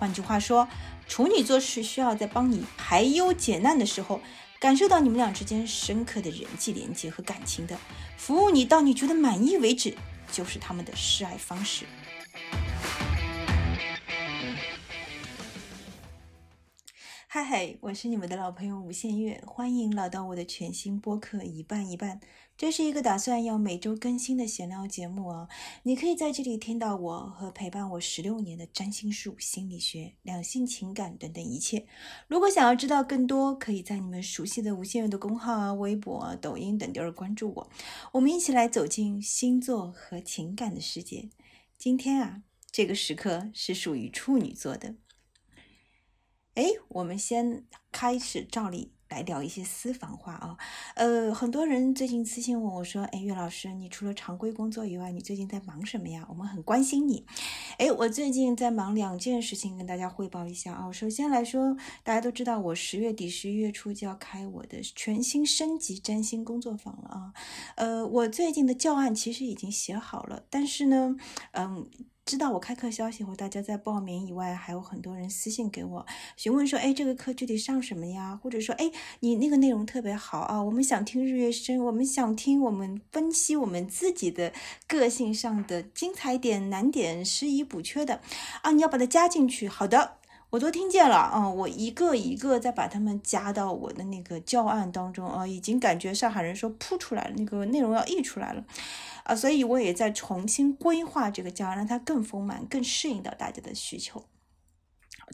换句话说，处女座是需要在帮你排忧解难的时候，感受到你们俩之间深刻的人际连接和感情的，服务你到你觉得满意为止，就是他们的示爱方式。嗨嗨，我是你们的老朋友吴限月，欢迎来到我的全新播客一半一半。这是一个打算要每周更新的闲聊节目哦，你可以在这里听到我和陪伴我十六年的占星术、心理学、两性情感等等一切。如果想要知道更多，可以在你们熟悉的无限月的公号啊、微博啊、抖音等地儿关注我，我们一起来走进星座和情感的世界。今天啊，这个时刻是属于处女座的。哎，我们先开始照例来聊一些私房话啊。呃，很多人最近私信问我说：“哎，岳老师，你除了常规工作以外，你最近在忙什么呀？我们很关心你。”哎，我最近在忙两件事情，跟大家汇报一下啊。首先来说，大家都知道我十月底、十一月初就要开我的全新升级占星工作坊了啊。呃，我最近的教案其实已经写好了，但是呢，嗯。知道我开课消息后，大家在报名以外，还有很多人私信给我询问说：“哎，这个课具体上什么呀？”或者说：“哎，你那个内容特别好啊，我们想听日月升，我们想听我们分析我们自己的个性上的精彩点、难点、施以补缺的啊，你要把它加进去。”好的，我都听见了啊，我一个一个在把他们加到我的那个教案当中啊，已经感觉上海人说扑出来了，那个内容要溢出来了。啊，所以我也在重新规划这个教案，让它更丰满，更适应到大家的需求。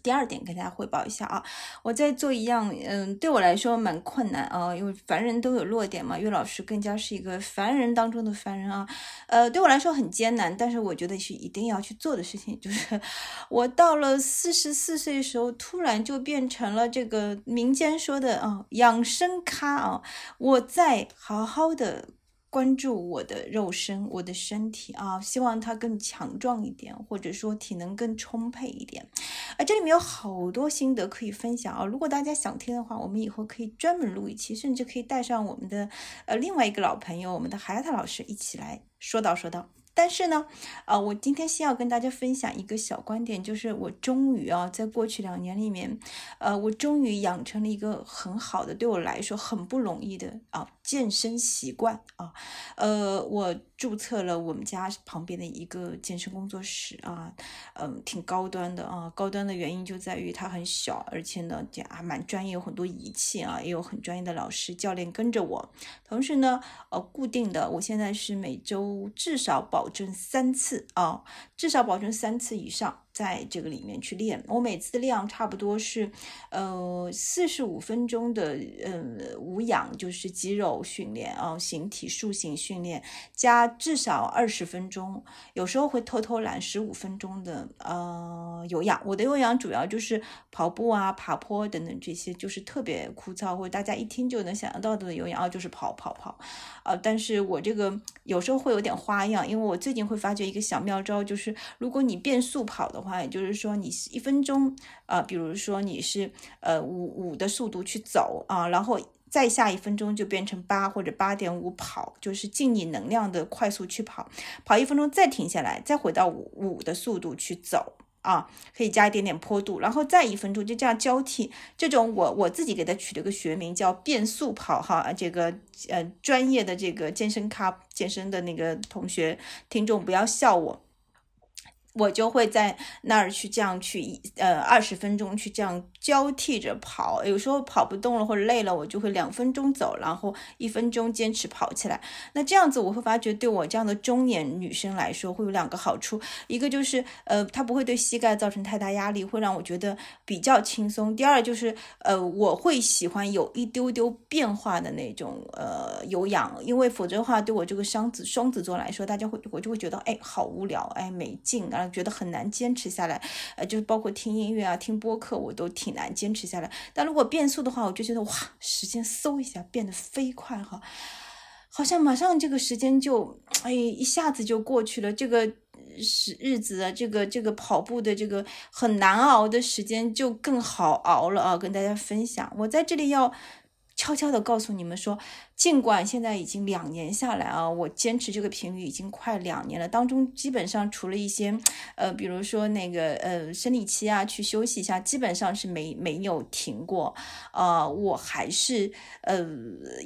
第二点，跟大家汇报一下啊，我在做一样，嗯，对我来说蛮困难啊，因为凡人都有弱点嘛，岳老师更加是一个凡人当中的凡人啊，呃，对我来说很艰难，但是我觉得是一定要去做的事情，就是 我到了四十四岁的时候，突然就变成了这个民间说的啊养生咖啊，我在好好的。关注我的肉身，我的身体啊，希望它更强壮一点，或者说体能更充沛一点。啊，这里面有好多心得可以分享啊。如果大家想听的话，我们以后可以专门录一期，甚至可以带上我们的呃另外一个老朋友，我们的海塔老师一起来说道说道。但是呢，啊，我今天先要跟大家分享一个小观点，就是我终于啊，在过去两年里面，呃，我终于养成了一个很好的，对我来说很不容易的啊。健身习惯啊，呃，我注册了我们家旁边的一个健身工作室啊，嗯，挺高端的啊。高端的原因就在于它很小，而且呢，这还蛮专业，有很多仪器啊，也有很专业的老师教练跟着我。同时呢，呃，固定的，我现在是每周至少保证三次啊，至少保证三次以上。在这个里面去练，我每次的量差不多是，呃，四十五分钟的，呃，无氧就是肌肉训练啊，形体塑形训练，加至少二十分钟，有时候会偷偷懒十五分钟的，呃，有氧。我的有氧主要就是跑步啊、爬坡等等这些，就是特别枯燥或者大家一听就能想象到的有氧，啊，就是跑跑跑，啊，但是我这个有时候会有点花样，因为我最近会发觉一个小妙招，就是如果你变速跑的。话也就是说，你一分钟，呃，比如说你是呃五五的速度去走啊，然后再下一分钟就变成八或者八点五跑，就是尽你能量的快速去跑，跑一分钟再停下来，再回到五五的速度去走啊，可以加一点点坡度，然后再一分钟就这样交替。这种我我自己给它取了个学名叫变速跑哈，这个呃专业的这个健身咖健身的那个同学听众不要笑我。我就会在那儿去这样去，呃，二十分钟去这样交替着跑。有时候跑不动了或者累了，我就会两分钟走，然后一分钟坚持跑起来。那这样子我会发觉，对我这样的中年女生来说，会有两个好处。一个就是，呃，它不会对膝盖造成太大压力，会让我觉得比较轻松。第二就是，呃，我会喜欢有一丢丢变化的那种，呃，有氧，因为否则的话，对我这个双子双子座来说，大家会我就会觉得，哎，好无聊，哎，没劲啊。觉得很难坚持下来，呃，就是包括听音乐啊、听播客，我都挺难坚持下来。但如果变速的话，我就觉得哇，时间嗖一下变得飞快哈，好像马上这个时间就哎一下子就过去了。这个时日子啊，这个这个跑步的这个很难熬的时间就更好熬了啊！跟大家分享，我在这里要悄悄的告诉你们说，尽管现在已经两年下来啊，我坚持这个频率已经快两年了，当中基本上除了一些，呃，比如说那个呃生理期啊，去休息一下，基本上是没没有停过，呃，我还是呃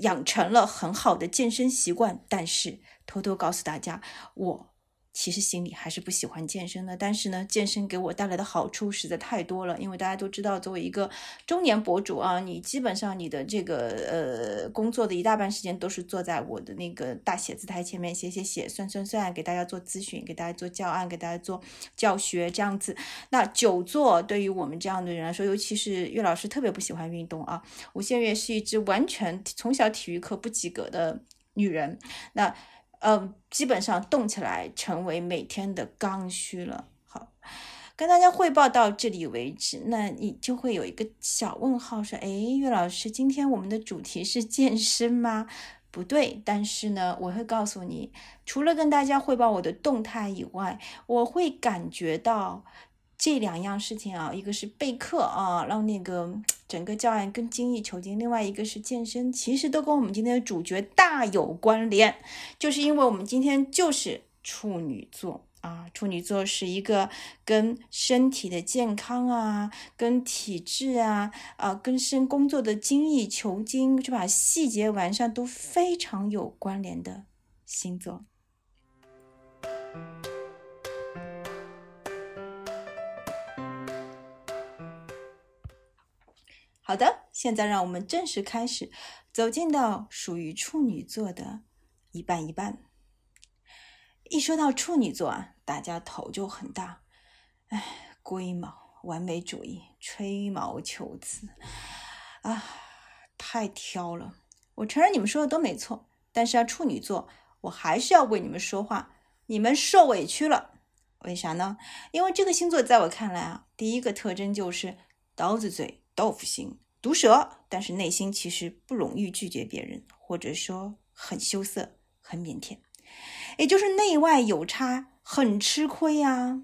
养成了很好的健身习惯，但是偷偷告诉大家，我。其实心里还是不喜欢健身的，但是呢，健身给我带来的好处实在太多了。因为大家都知道，作为一个中年博主啊，你基本上你的这个呃工作的一大半时间都是坐在我的那个大写字台前面写写写、算算算，给大家做咨询，给大家做教案，给大家做教学这样子。那久坐对于我们这样的人来说，尤其是岳老师特别不喜欢运动啊。吴现月是一只完全从小体育课不及格的女人，那。呃，基本上动起来成为每天的刚需了。好，跟大家汇报到这里为止，那你就会有一个小问号，说：“哎，岳老师，今天我们的主题是健身吗？”不对，但是呢，我会告诉你，除了跟大家汇报我的动态以外，我会感觉到。这两样事情啊，一个是备课啊，让那个整个教案跟精益求精；另外一个是健身，其实都跟我们今天的主角大有关联。就是因为我们今天就是处女座啊，处女座是一个跟身体的健康啊、跟体质啊、啊跟身工作的精益求精，是把细节完善都非常有关联的星座。好的，现在让我们正式开始，走进到属于处女座的一半一半。一说到处女座啊，大家头就很大，哎，龟毛、完美主义、吹毛求疵啊，太挑了。我承认你们说的都没错，但是啊，处女座，我还是要为你们说话，你们受委屈了。为啥呢？因为这个星座在我看来啊，第一个特征就是刀子嘴。豆腐心、毒舌，但是内心其实不容易拒绝别人，或者说很羞涩、很腼腆，也就是内外有差，很吃亏啊。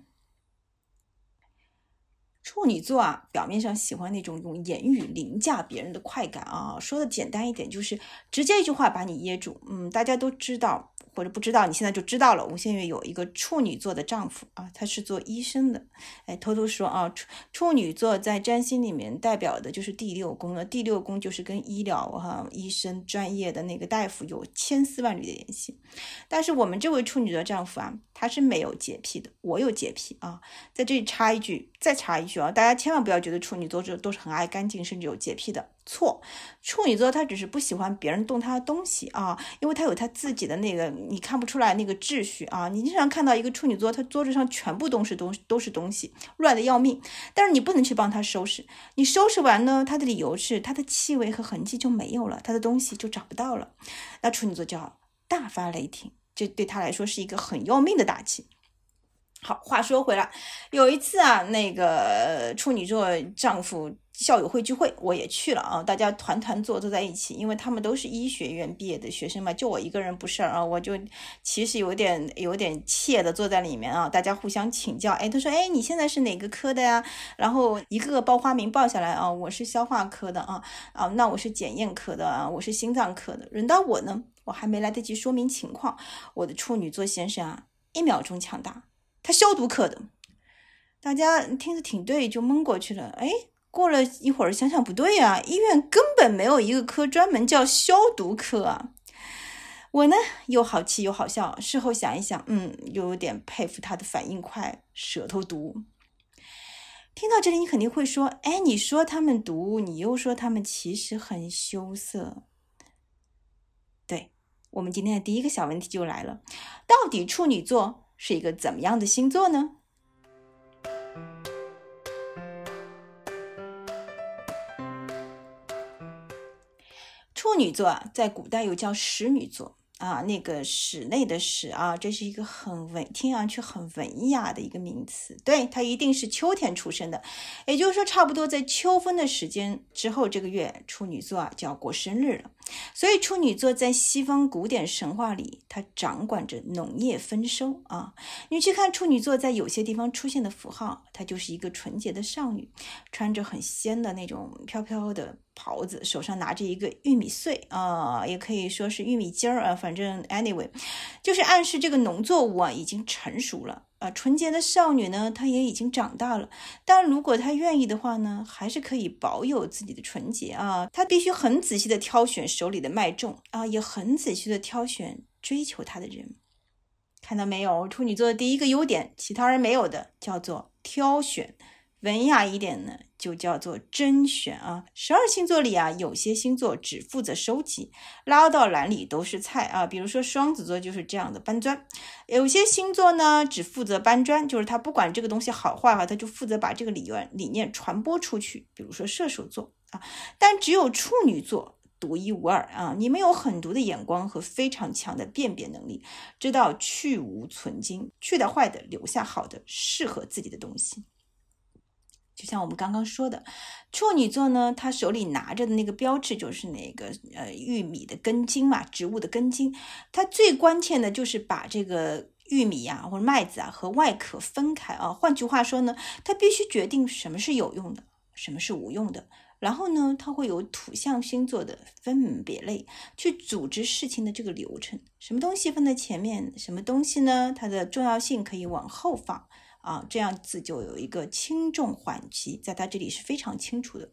处女座啊，表面上喜欢那种用言语凌驾别人的快感啊，说的简单一点，就是直接一句话把你噎住。嗯，大家都知道。或者不知道，你现在就知道了。吴先月有一个处女座的丈夫啊，他是做医生的。哎，偷偷说啊，处处女座在占星里面代表的就是第六宫了。第六宫就是跟医疗哈、医生专业的那个大夫有千丝万缕的联系。但是我们这位处女座丈夫啊，他是没有洁癖的。我有洁癖啊，在这里插一句，再插一句啊，大家千万不要觉得处女座这都是很爱干净，甚至有洁癖的。错，处女座他只是不喜欢别人动他的东西啊，因为他有他自己的那个你看不出来那个秩序啊。你经常看到一个处女座，他桌子上全部都是东都是东西，乱的要命。但是你不能去帮他收拾，你收拾完呢，他的理由是他的气味和痕迹就没有了，他的东西就找不到了。那处女座就要大发雷霆，这对他来说是一个很要命的打击。好，话说回来，有一次啊，那个处女座丈夫。校友会聚会我也去了啊，大家团团坐坐在一起，因为他们都是医学院毕业的学生嘛，就我一个人不是啊，我就其实有点有点怯的坐在里面啊，大家互相请教，哎，他说，哎，你现在是哪个科的呀？然后一个个报花名报下来啊，我是消化科的啊，啊，那我是检验科的啊，我是心脏科的。轮到我呢，我还没来得及说明情况，我的处女座先生啊，一秒钟抢答，他消毒科的。大家听着挺对，就蒙过去了，哎。过了一会儿，想想不对啊，医院根本没有一个科专门叫消毒科啊！我呢又好气又好笑，事后想一想，嗯，又有点佩服他的反应快，舌头毒。听到这里，你肯定会说，哎，你说他们毒，你又说他们其实很羞涩。对我们今天的第一个小问题就来了，到底处女座是一个怎么样的星座呢？处女座啊，在古代又叫使女座啊，那个室内的室啊，这是一个很文，听上去很文雅的一个名词。对，它一定是秋天出生的，也就是说，差不多在秋分的时间之后，这个月处女座啊就要过生日了。所以，处女座在西方古典神话里，它掌管着农业丰收啊。你去看处女座在有些地方出现的符号，它就是一个纯洁的少女，穿着很仙的那种飘飘的。袍子，手上拿着一个玉米穗啊，也可以说是玉米尖儿啊，反正 anyway，就是暗示这个农作物啊已经成熟了啊。纯洁的少女呢，她也已经长大了，但如果她愿意的话呢，还是可以保有自己的纯洁啊。她必须很仔细的挑选手里的麦种啊，也很仔细的挑选追求她的人。看到没有，处女座的第一个优点，其他人没有的，叫做挑选。文雅一点呢，就叫做甄选啊。十二星座里啊，有些星座只负责收集，拉到篮里都是菜啊。比如说双子座就是这样的搬砖。有些星座呢，只负责搬砖，就是他不管这个东西好坏哈，他就负责把这个理论理念传播出去。比如说射手座啊，但只有处女座。独一无二啊！你们有狠毒的眼光和非常强的辨别能力，知道去无存精，去掉坏的，留下好的，适合自己的东西。就像我们刚刚说的，处女座呢，他手里拿着的那个标志就是那个呃玉米的根茎嘛，植物的根茎。他最关键的就是把这个玉米呀或者麦子啊和外壳分开啊。换句话说呢，他必须决定什么是有用的，什么是无用的。然后呢，它会有土象星座的分门别类去组织事情的这个流程，什么东西放在前面，什么东西呢？它的重要性可以往后放啊，这样子就有一个轻重缓急，在他这里是非常清楚的。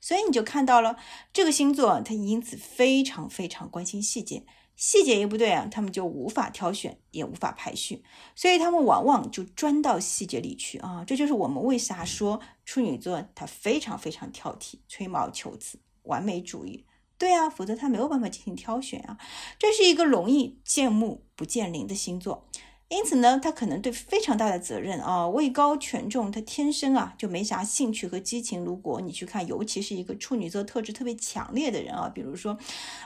所以你就看到了这个星座，他因此非常非常关心细节。细节一不对啊，他们就无法挑选，也无法排序，所以他们往往就钻到细节里去啊。这就是我们为啥说处女座他非常非常挑剔、吹毛求疵、完美主义。对啊，否则他没有办法进行挑选啊。这是一个容易见木不见林的星座。因此呢，他可能对非常大的责任啊，位高权重，他天生啊就没啥兴趣和激情。如果你去看，尤其是一个处女座特质特别强烈的人啊，比如说，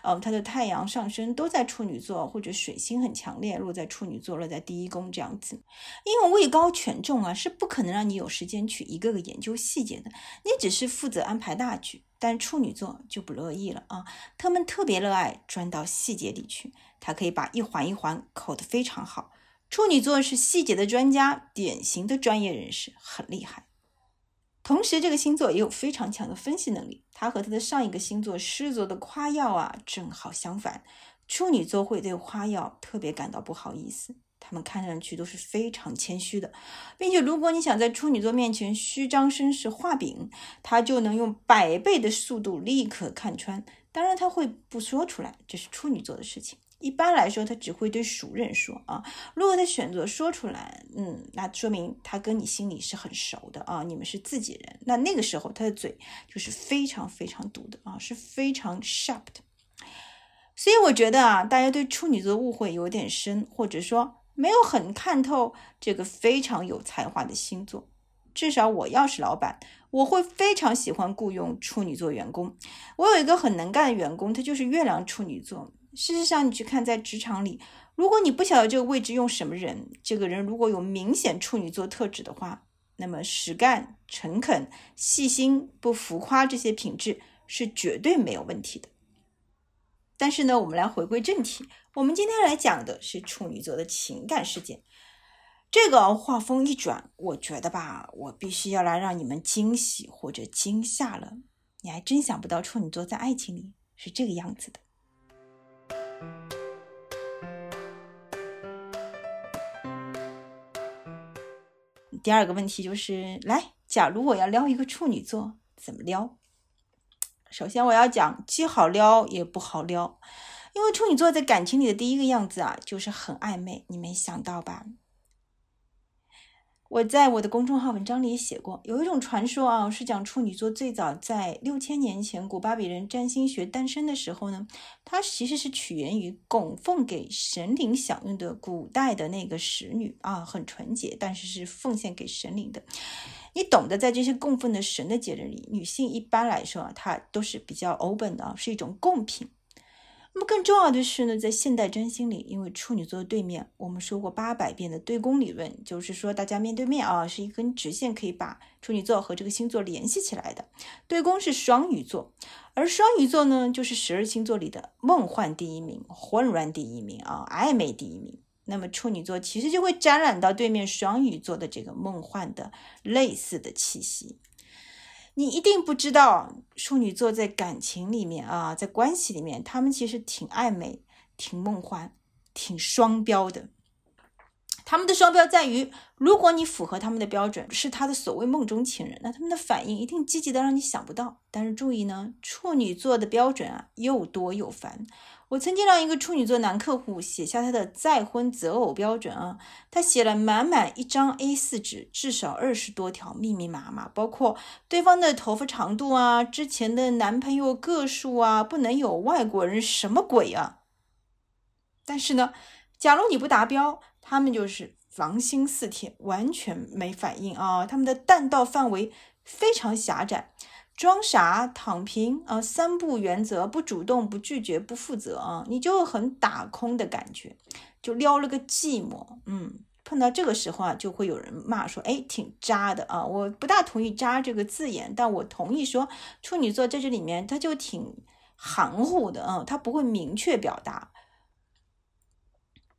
呃，他的太阳上升都在处女座，或者水星很强烈，落在处女座，落在第一宫这样子。因为位高权重啊，是不可能让你有时间去一个个研究细节的，你只是负责安排大局。但处女座就不乐意了啊，他们特别热爱钻到细节里去，他可以把一环一环扣得非常好。处女座是细节的专家，典型的专业人士，很厉害。同时，这个星座也有非常强的分析能力。他和他的上一个星座狮子座的夸耀啊，正好相反。处女座会对夸耀特别感到不好意思，他们看上去都是非常谦虚的，并且如果你想在处女座面前虚张声势、画饼，他就能用百倍的速度立刻看穿。当然，他会不说出来，这是处女座的事情。一般来说，他只会对熟人说啊。如果他选择说出来，嗯，那说明他跟你心里是很熟的啊，你们是自己人。那那个时候，他的嘴就是非常非常毒的啊，是非常 sharp 的。所以我觉得啊，大家对处女座误会有点深，或者说没有很看透这个非常有才华的星座。至少我要是老板，我会非常喜欢雇佣处女座员工。我有一个很能干的员工，他就是月亮处女座。事实上，你去看在职场里，如果你不晓得这个位置用什么人，这个人如果有明显处女座特质的话，那么实干、诚恳、细心、不浮夸这些品质是绝对没有问题的。但是呢，我们来回归正题，我们今天来讲的是处女座的情感世界。这个话锋一转，我觉得吧，我必须要来让你们惊喜或者惊吓了。你还真想不到处女座在爱情里是这个样子的。第二个问题就是，来，假如我要撩一个处女座，怎么撩？首先我要讲，既好撩也不好撩，因为处女座在感情里的第一个样子啊，就是很暧昧，你没想到吧？我在我的公众号文章里写过，有一种传说啊，是讲处女座最早在六千年前古巴比伦占星学诞生的时候呢，它其实是起源于供奉给神灵享用的古代的那个使女啊，很纯洁，但是是奉献给神灵的。你懂得，在这些供奉的神的节日里，女性一般来说啊，她都是比较 open 的啊，是一种贡品。那么更重要的是呢，在现代占星里，因为处女座的对面，我们说过八百遍的对宫理论，就是说大家面对面啊，是一根直线可以把处女座和这个星座联系起来的。对宫是双鱼座，而双鱼座呢，就是十二星座里的梦幻第一名、混乱第一名啊，暧昧第一名。那么处女座其实就会沾染到对面双鱼座的这个梦幻的类似的气息。你一定不知道，处女座在感情里面啊，在关系里面，他们其实挺暧昧、挺梦幻、挺双标的。他们的双标在于，如果你符合他们的标准，是他的所谓梦中情人，那他们的反应一定积极的让你想不到。但是注意呢，处女座的标准啊，又多又烦。我曾经让一个处女座男客户写下他的再婚择偶标准啊，他写了满满一张 A4 纸，至少二十多条，密密麻麻，包括对方的头发长度啊，之前的男朋友个数啊，不能有外国人，什么鬼啊？但是呢，假如你不达标，他们就是防心四铁，完全没反应啊，他们的弹道范围非常狭窄。装傻躺平啊，三不原则：不主动、不拒绝、不负责啊，你就很打空的感觉，就撩了个寂寞。嗯，碰到这个时候啊，就会有人骂说：“哎，挺渣的啊！”我不大同意“渣”这个字眼，但我同意说处女座在这里面他就挺含糊的啊，他不会明确表达。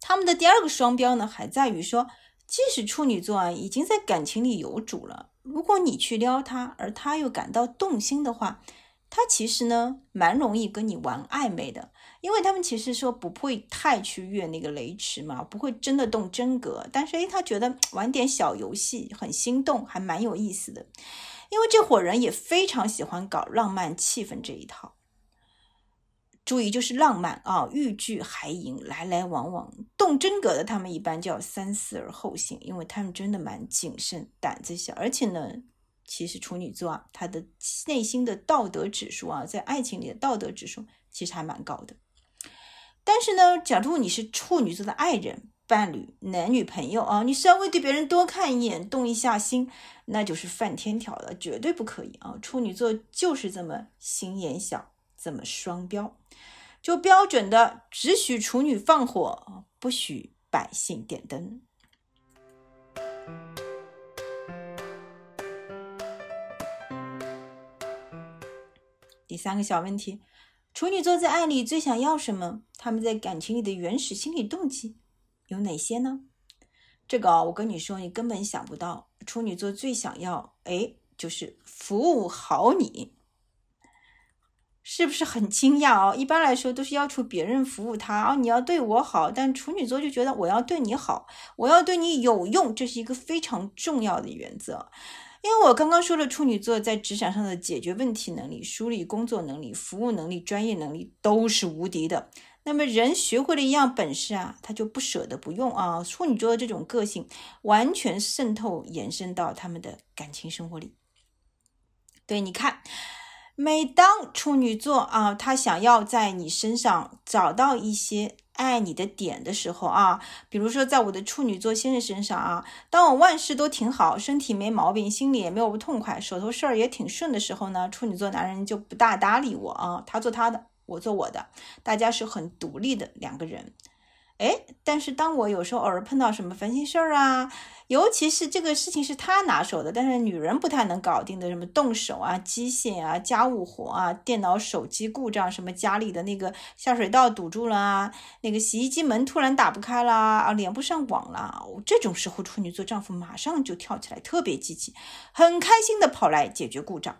他们的第二个双标呢，还在于说，即使处女座啊已经在感情里有主了。如果你去撩他，而他又感到动心的话，他其实呢蛮容易跟你玩暧昧的，因为他们其实说不会太去越那个雷池嘛，不会真的动真格。但是诶，他觉得玩点小游戏很心动，还蛮有意思的。因为这伙人也非常喜欢搞浪漫气氛这一套。注意，就是浪漫啊，欲拒还迎，来来往往，动真格的他们一般叫三思而后行，因为他们真的蛮谨慎，胆子小，而且呢，其实处女座啊，他的内心的道德指数啊，在爱情里的道德指数其实还蛮高的。但是呢，假如你是处女座的爱人、伴侣、男女朋友啊，你稍微对别人多看一眼，动一下心，那就是犯天条了，绝对不可以啊！处女座就是这么心眼小。这么双标，就标准的只许处女放火，不许百姓点灯。第三个小问题：处女座在爱里最想要什么？他们在感情里的原始心理动机有哪些呢？这个啊，我跟你说，你根本想不到。处女座最想要，哎，就是服务好你。是不是很惊讶哦？一般来说都是要求别人服务他哦，你要对我好。但处女座就觉得我要对你好，我要对你有用，这是一个非常重要的原则。因为我刚刚说了，处女座在职场上的解决问题能力、梳理工作能力、服务能力、专业能力都是无敌的。那么人学会了一样本事啊，他就不舍得不用啊。处女座的这种个性完全渗透延伸到他们的感情生活里。对，你看。每当处女座啊，他想要在你身上找到一些爱你的点的时候啊，比如说在我的处女座先生身上啊，当我万事都挺好，身体没毛病，心里也没有不痛快，手头事儿也挺顺的时候呢，处女座男人就不大搭理我啊，他做他的，我做我的，大家是很独立的两个人。哎，但是当我有时候偶尔碰到什么烦心事儿啊，尤其是这个事情是他拿手的，但是女人不太能搞定的，什么动手啊、机械啊、家务活啊、电脑、手机故障，什么家里的那个下水道堵住了啊，那个洗衣机门突然打不开啦，啊，连不上网了，这种时候处女座丈夫马上就跳起来，特别积极，很开心的跑来解决故障。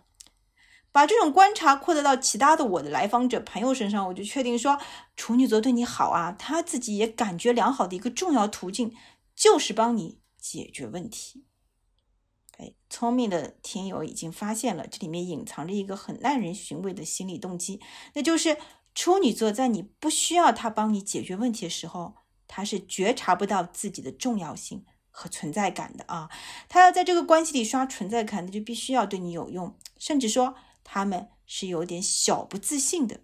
把这种观察扩大到其他的我的来访者朋友身上，我就确定说，处女座对你好啊，他自己也感觉良好的一个重要途径，就是帮你解决问题。哎，聪明的听友已经发现了，这里面隐藏着一个很耐人寻味的心理动机，那就是处女座在你不需要他帮你解决问题的时候，他是觉察不到自己的重要性和存在感的啊。他要在这个关系里刷存在感，那就必须要对你有用，甚至说。他们是有点小不自信的。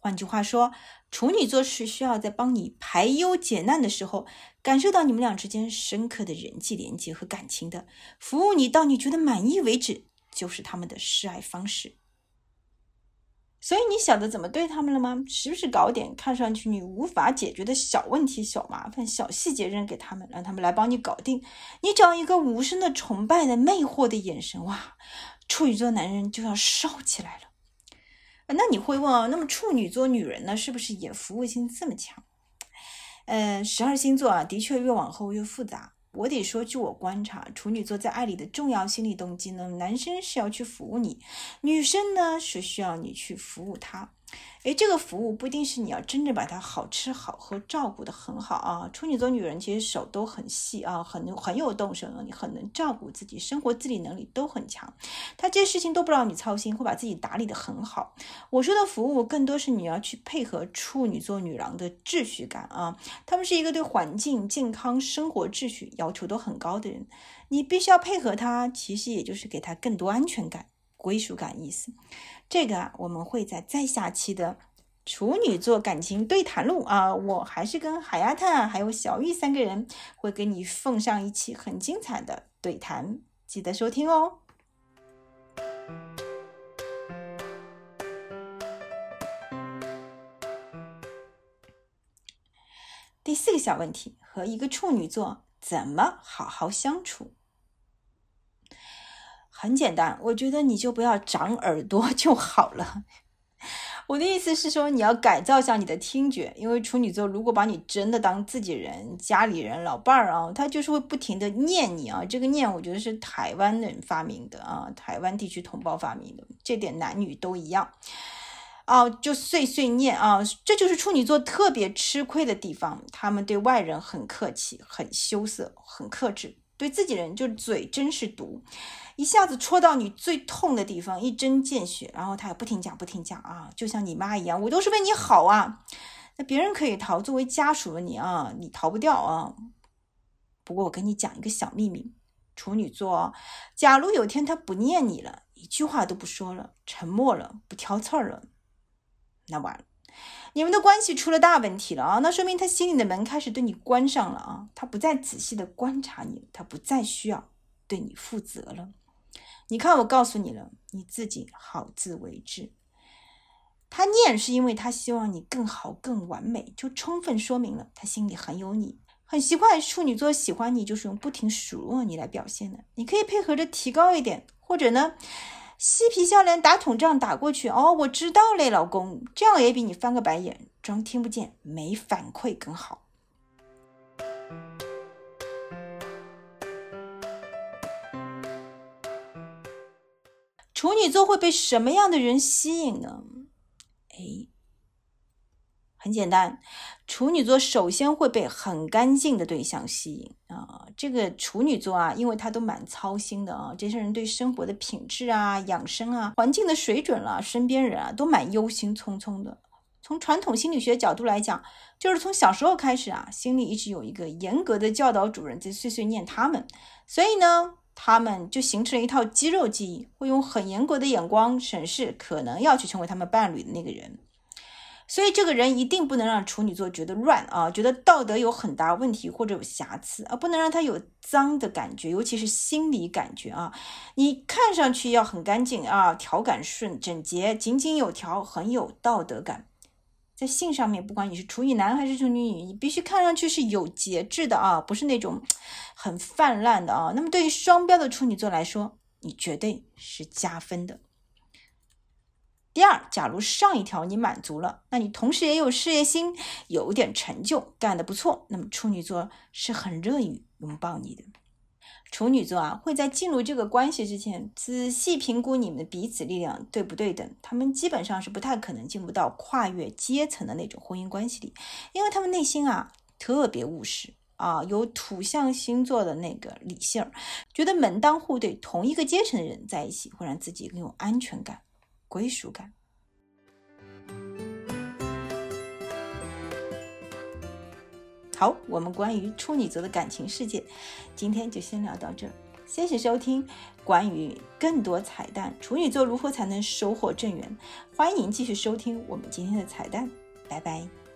换句话说，处女座是需要在帮你排忧解难的时候，感受到你们俩之间深刻的人际连接和感情的。服务你到你觉得满意为止，就是他们的示爱方式。所以你晓得怎么对他们了吗？时不时搞点看上去你无法解决的小问题、小麻烦、小细节扔给他们，让他们来帮你搞定。你找一个无声的崇拜的魅惑的眼神，哇，处女座男人就要烧起来了。那你会问啊，那么处女座女人呢，是不是也服务性这么强？呃，十二星座啊，的确越往后越复杂。我得说，据我观察，处女座在爱里的重要心理动机呢，男生是要去服务你，女生呢是需要你去服务他。诶，这个服务不一定是你要真正把它好吃好喝照顾的很好啊。处女座女人其实手都很细啊，很很有动手能力，很能照顾自己，生活自理能力都很强。她这些事情都不让你操心，会把自己打理的很好。我说的服务更多是你要去配合处女座女郎的秩序感啊。他们是一个对环境、健康、生活秩序要求都很高的人，你必须要配合他，其实也就是给他更多安全感。归属感意思，这个啊，我们会在再下期的处女座感情对谈录啊，我还是跟海丫探还有小玉三个人会给你奉上一期很精彩的对谈，记得收听哦。第四个小问题，和一个处女座怎么好好相处？很简单，我觉得你就不要长耳朵 就好了。我的意思是说，你要改造一下你的听觉，因为处女座如果把你真的当自己人、家里人、老伴儿啊，他就是会不停的念你啊。这个念，我觉得是台湾人发明的啊，台湾地区同胞发明的，这点男女都一样哦，就碎碎念啊，这就是处女座特别吃亏的地方。他们对外人很客气、很羞涩、很克制，对自己人就是嘴真是毒。一下子戳到你最痛的地方，一针见血，然后他也不停讲，不停讲啊，就像你妈一样，我都是为你好啊。那别人可以逃，作为家属的你啊，你逃不掉啊。不过我跟你讲一个小秘密，处女座，假如有天他不念你了，一句话都不说了，沉默了，不挑刺儿了，那完了，你们的关系出了大问题了啊。那说明他心里的门开始对你关上了啊，他不再仔细的观察你，他不再需要对你负责了。你看，我告诉你了，你自己好自为之。他念是因为他希望你更好、更完美，就充分说明了他心里很有你，很习惯处女座喜欢你，就是用不停数落你来表现的。你可以配合着提高一点，或者呢，嬉皮笑脸打桶仗打过去。哦，我知道嘞，老公，这样也比你翻个白眼装听不见、没反馈更好。处女座会被什么样的人吸引呢？哎，很简单，处女座首先会被很干净的对象吸引啊。这个处女座啊，因为他都蛮操心的啊，这些人对生活的品质啊、养生啊、环境的水准啦、身边人啊，都蛮忧心忡忡的。从传统心理学角度来讲，就是从小时候开始啊，心里一直有一个严格的教导主人在碎碎念他们，所以呢。他们就形成了一套肌肉记忆，会用很严格的眼光审视可能要去成为他们伴侣的那个人。所以，这个人一定不能让处女座觉得乱啊，觉得道德有很大问题或者有瑕疵啊，不能让他有脏的感觉，尤其是心理感觉啊。你看上去要很干净啊，条感顺、整洁、井井有条，很有道德感。在性上面，不管你是处女男还是处女女，你必须看上去是有节制的啊，不是那种很泛滥的啊。那么对于双标的处女座来说，你绝对是加分的。第二，假如上一条你满足了，那你同时也有事业心，有点成就，干得不错，那么处女座是很乐意拥抱你的。处女座啊，会在进入这个关系之前，仔细评估你们的彼此力量对不对等。他们基本上是不太可能进入到跨越阶层的那种婚姻关系里，因为他们内心啊特别务实啊，有土象星座的那个理性，觉得门当户对，同一个阶层的人在一起会让自己更有安全感、归属感。好，我们关于处女座的感情世界，今天就先聊到这儿。谢谢收听。关于更多彩蛋，处女座如何才能收获正缘？欢迎继续收听我们今天的彩蛋。拜拜。